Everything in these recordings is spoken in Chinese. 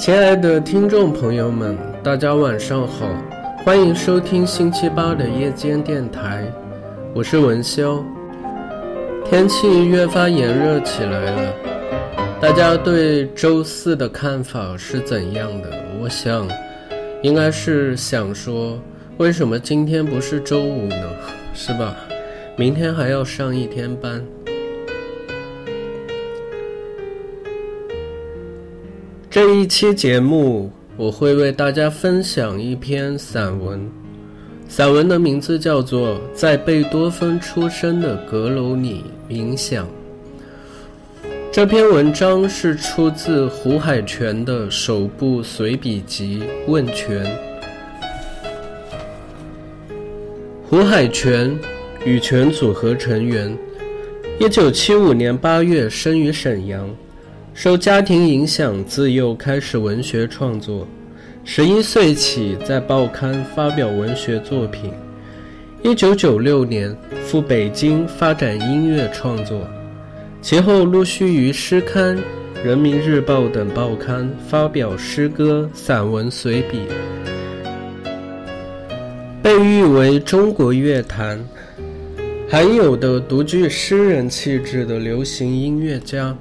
亲爱的听众朋友们，大家晚上好，欢迎收听星期八的夜间电台，我是文潇。天气越发炎热起来了，大家对周四的看法是怎样的？我想，应该是想说，为什么今天不是周五呢？是吧？明天还要上一天班。这一期节目，我会为大家分享一篇散文。散文的名字叫做《在贝多芬出生的阁楼里冥想》。这篇文章是出自胡海泉的首部随笔集《问泉》。胡海泉，羽泉组合成员，一九七五年八月生于沈阳。受家庭影响，自幼开始文学创作。十一岁起，在报刊发表文学作品。一九九六年赴北京发展音乐创作，其后陆续于诗刊、人民日报等报刊发表诗歌、散文随笔，被誉为中国乐坛罕有的独具诗人气质的流行音乐家。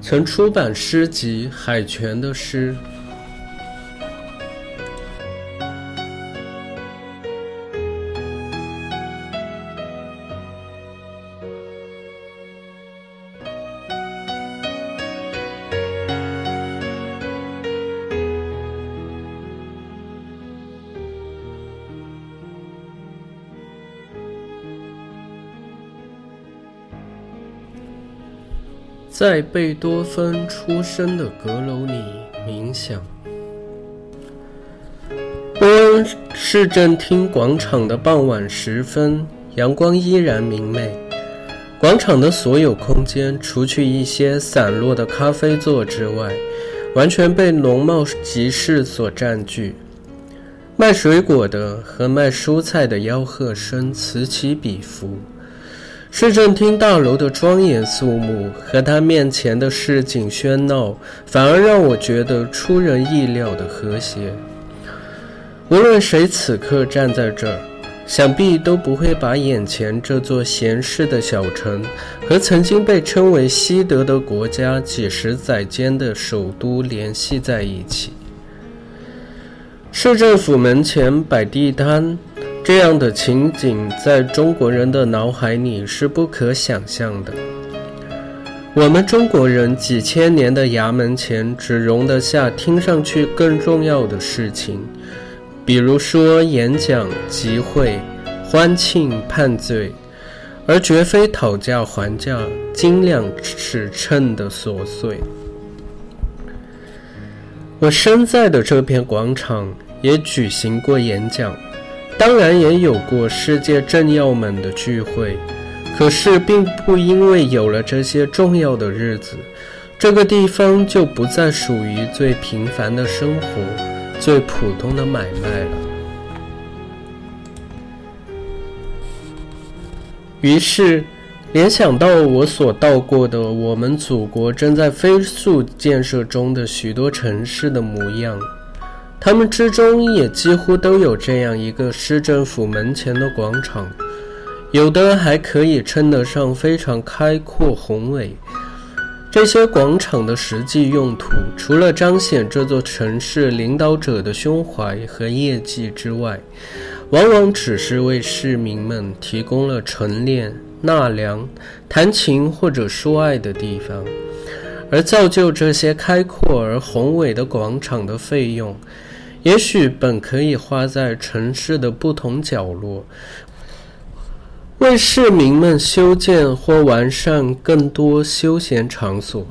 曾出版诗集《海泉的诗》。在贝多芬出生的阁楼里冥想。波恩市政厅广场的傍晚时分，阳光依然明媚。广场的所有空间，除去一些散落的咖啡座之外，完全被农贸集市所占据。卖水果的和卖蔬菜的吆喝声此起彼伏。市政厅大楼的庄严肃穆和它面前的市井喧闹，反而让我觉得出人意料的和谐。无论谁此刻站在这儿，想必都不会把眼前这座闲适的小城和曾经被称为西德的国家几十载间的首都联系在一起。市政府门前摆地摊。这样的情景在中国人的脑海里是不可想象的。我们中国人几千年的衙门前只容得下听上去更重要的事情，比如说演讲、集会、欢庆、判罪，而绝非讨价还价、斤两尺秤的琐碎。我身在的这片广场也举行过演讲。当然也有过世界政要们的聚会，可是并不因为有了这些重要的日子，这个地方就不再属于最平凡的生活、最普通的买卖了。于是，联想到我所到过的我们祖国正在飞速建设中的许多城市的模样，它们之中也几乎都有这样一个市政府门前的广场，有的还可以称得上非常开阔宏伟。这些广场的实际用途，除了彰显这座城市领导者的胸怀和业绩之外，往往只是为市民们提供了晨练。纳凉、弹琴或者说爱的地方，而造就这些开阔而宏伟的广场的费用，也许本可以花在城市的不同角落，为市民们修建或完善更多休闲场所。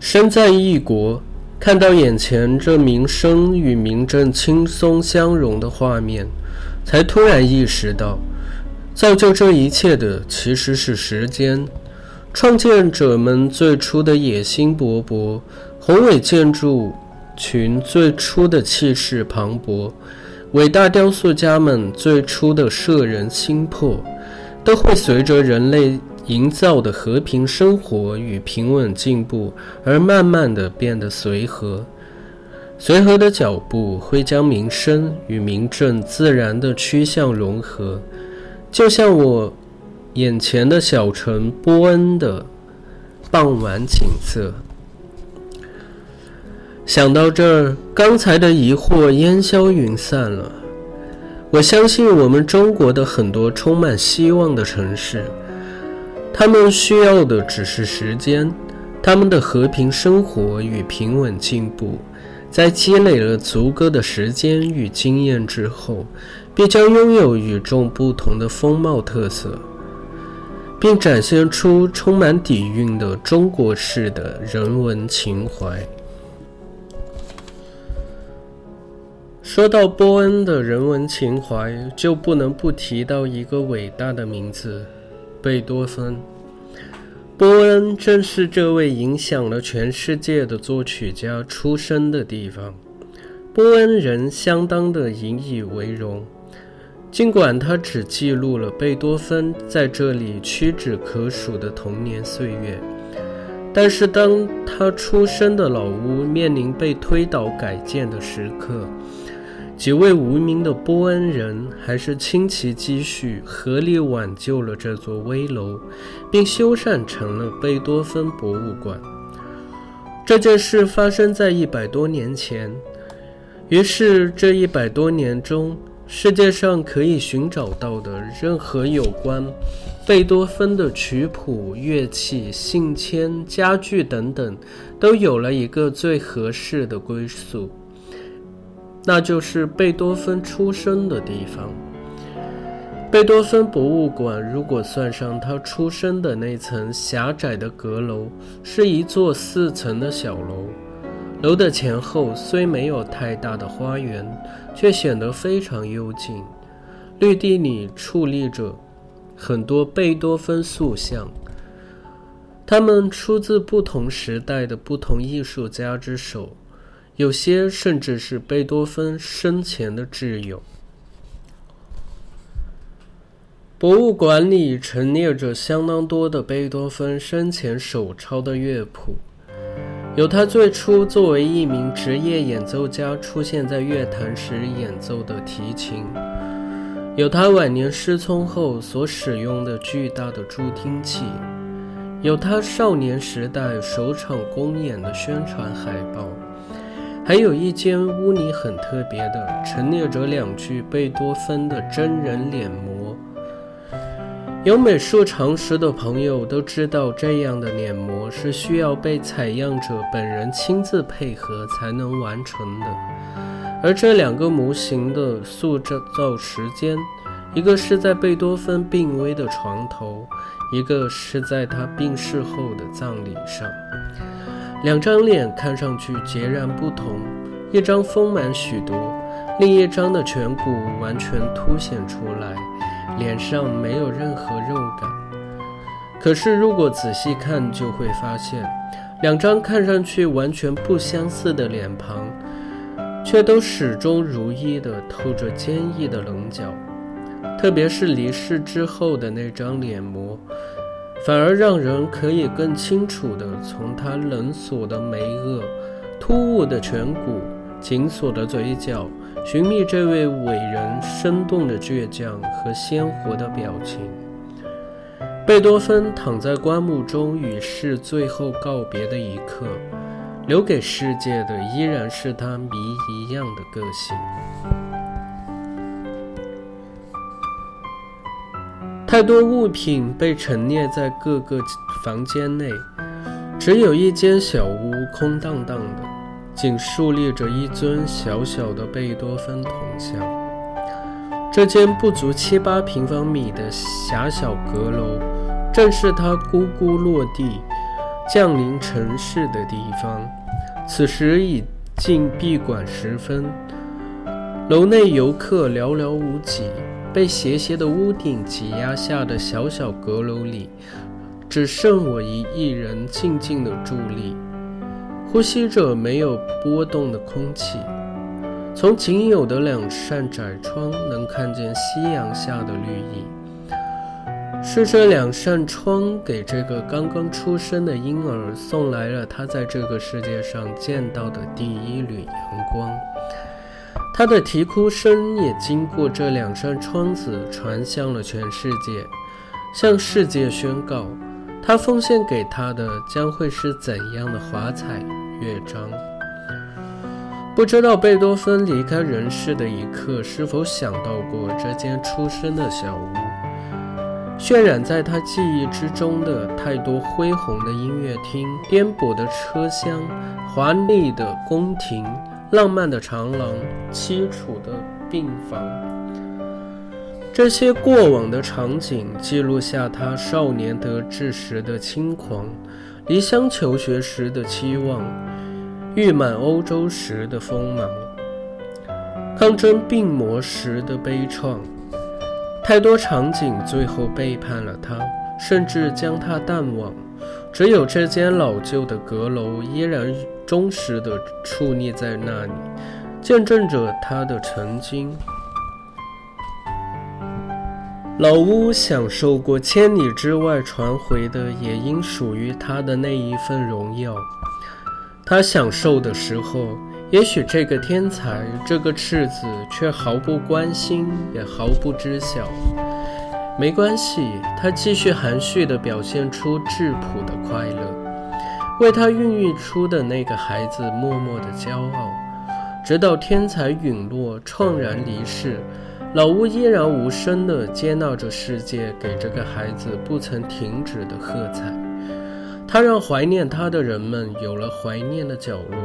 身在异国，看到眼前这民生与民政轻松相融的画面，才突然意识到。造就这一切的其实是时间。创建者们最初的野心勃勃，宏伟建筑群最初的气势磅礴，伟大雕塑家们最初的摄人心魄，都会随着人类营造的和平生活与平稳进步而慢慢的变得随和。随和的脚步会将民生与民政自然的趋向融合。就像我眼前的小城波恩的傍晚景色，想到这儿，刚才的疑惑烟消云散了。我相信我们中国的很多充满希望的城市，他们需要的只是时间，他们的和平生活与平稳进步，在积累了足够的时间与经验之后。必将拥有与众不同的风貌特色，并展现出充满底蕴的中国式的人文情怀。说到波恩的人文情怀，就不能不提到一个伟大的名字——贝多芬。波恩正是这位影响了全世界的作曲家出生的地方。波恩人相当的引以为荣。尽管他只记录了贝多芬在这里屈指可数的童年岁月，但是当他出生的老屋面临被推倒改建的时刻，几位无名的波恩人还是倾其积蓄，合力挽救了这座危楼，并修缮成了贝多芬博物馆。这件事发生在一百多年前，于是这一百多年中。世界上可以寻找到的任何有关贝多芬的曲谱、乐器、信签、家具等等，都有了一个最合适的归宿，那就是贝多芬出生的地方。贝多芬博物馆，如果算上他出生的那层狭窄的阁楼，是一座四层的小楼。楼的前后虽没有太大的花园，却显得非常幽静。绿地里矗立着很多贝多芬塑像，它们出自不同时代的不同艺术家之手，有些甚至是贝多芬生前的挚友。博物馆里陈列着相当多的贝多芬生前手抄的乐谱。有他最初作为一名职业演奏家出现在乐坛时演奏的提琴，有他晚年失聪后所使用的巨大的助听器，有他少年时代首场公演的宣传海报，还有一间屋里很特别的，陈列着两具贝多芬的真人脸模。有美术常识的朋友都知道，这样的脸模是需要被采样者本人亲自配合才能完成的。而这两个模型的塑造时间，一个是在贝多芬病危的床头，一个是在他病逝后的葬礼上。两张脸看上去截然不同，一张丰满许多，另一张的颧骨完全凸显出来。脸上没有任何肉感，可是如果仔细看，就会发现，两张看上去完全不相似的脸庞，却都始终如一的透着坚毅的棱角。特别是离世之后的那张脸膜，反而让人可以更清楚地从他冷锁的眉颚、突兀的颧骨、紧锁的嘴角，寻觅这位伟人生动的倔强和鲜活的表情。贝多芬躺在棺木中与世最后告别的一刻，留给世界的依然是他谜一样的个性。太多物品被陈列在各个房间内，只有一间小屋空荡荡的，仅竖立着一尊小小的贝多芬铜像。这间不足七八平方米的狭小阁楼，正是他咕咕落地、降临城市的地方。此时已近闭馆时分，楼内游客寥寥无几。被斜斜的屋顶挤压下的小小阁楼里，只剩我一一人静静的伫立，呼吸着没有波动的空气。从仅有的两扇窄窗能看见夕阳下的绿意。是这两扇窗给这个刚刚出生的婴儿送来了他在这个世界上见到的第一缕阳光。他的啼哭声也经过这两扇窗子传向了全世界，向世界宣告，他奉献给他的将会是怎样的华彩乐章。不知道贝多芬离开人世的一刻，是否想到过这间出生的小屋？渲染在他记忆之中的太多恢宏的音乐厅、颠簸的车厢、华丽的宫廷。浪漫的长廊，凄楚的病房，这些过往的场景记录下他少年得志时的轻狂，离乡求学时的期望，誉满欧洲时的锋芒，抗争病魔时的悲怆。太多场景最后背叛了他，甚至将他淡忘。只有这间老旧的阁楼依然忠实地矗立在那里，见证着他的曾经。老屋享受过千里之外传回的，也应属于他的那一份荣耀。他享受的时候，也许这个天才，这个赤子，却毫不关心，也毫不知晓。没关系，他继续含蓄地表现出质朴的快乐，为他孕育出的那个孩子默默的骄傲，直到天才陨落、怆然离世，老屋依然无声地接纳着世界给这个孩子不曾停止的喝彩。他让怀念他的人们有了怀念的角落，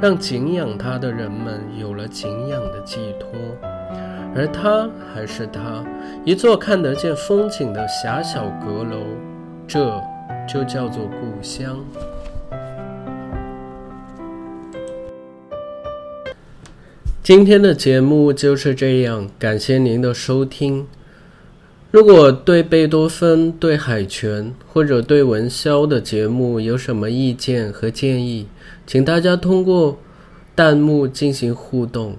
让敬仰他的人们有了敬仰的寄托。而他还是他，一座看得见风景的狭小阁楼，这就叫做故乡。今天的节目就是这样，感谢您的收听。如果对贝多芬、对海泉或者对文潇的节目有什么意见和建议，请大家通过弹幕进行互动。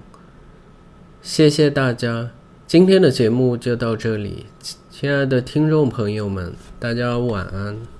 谢谢大家，今天的节目就到这里，亲爱的听众朋友们，大家晚安。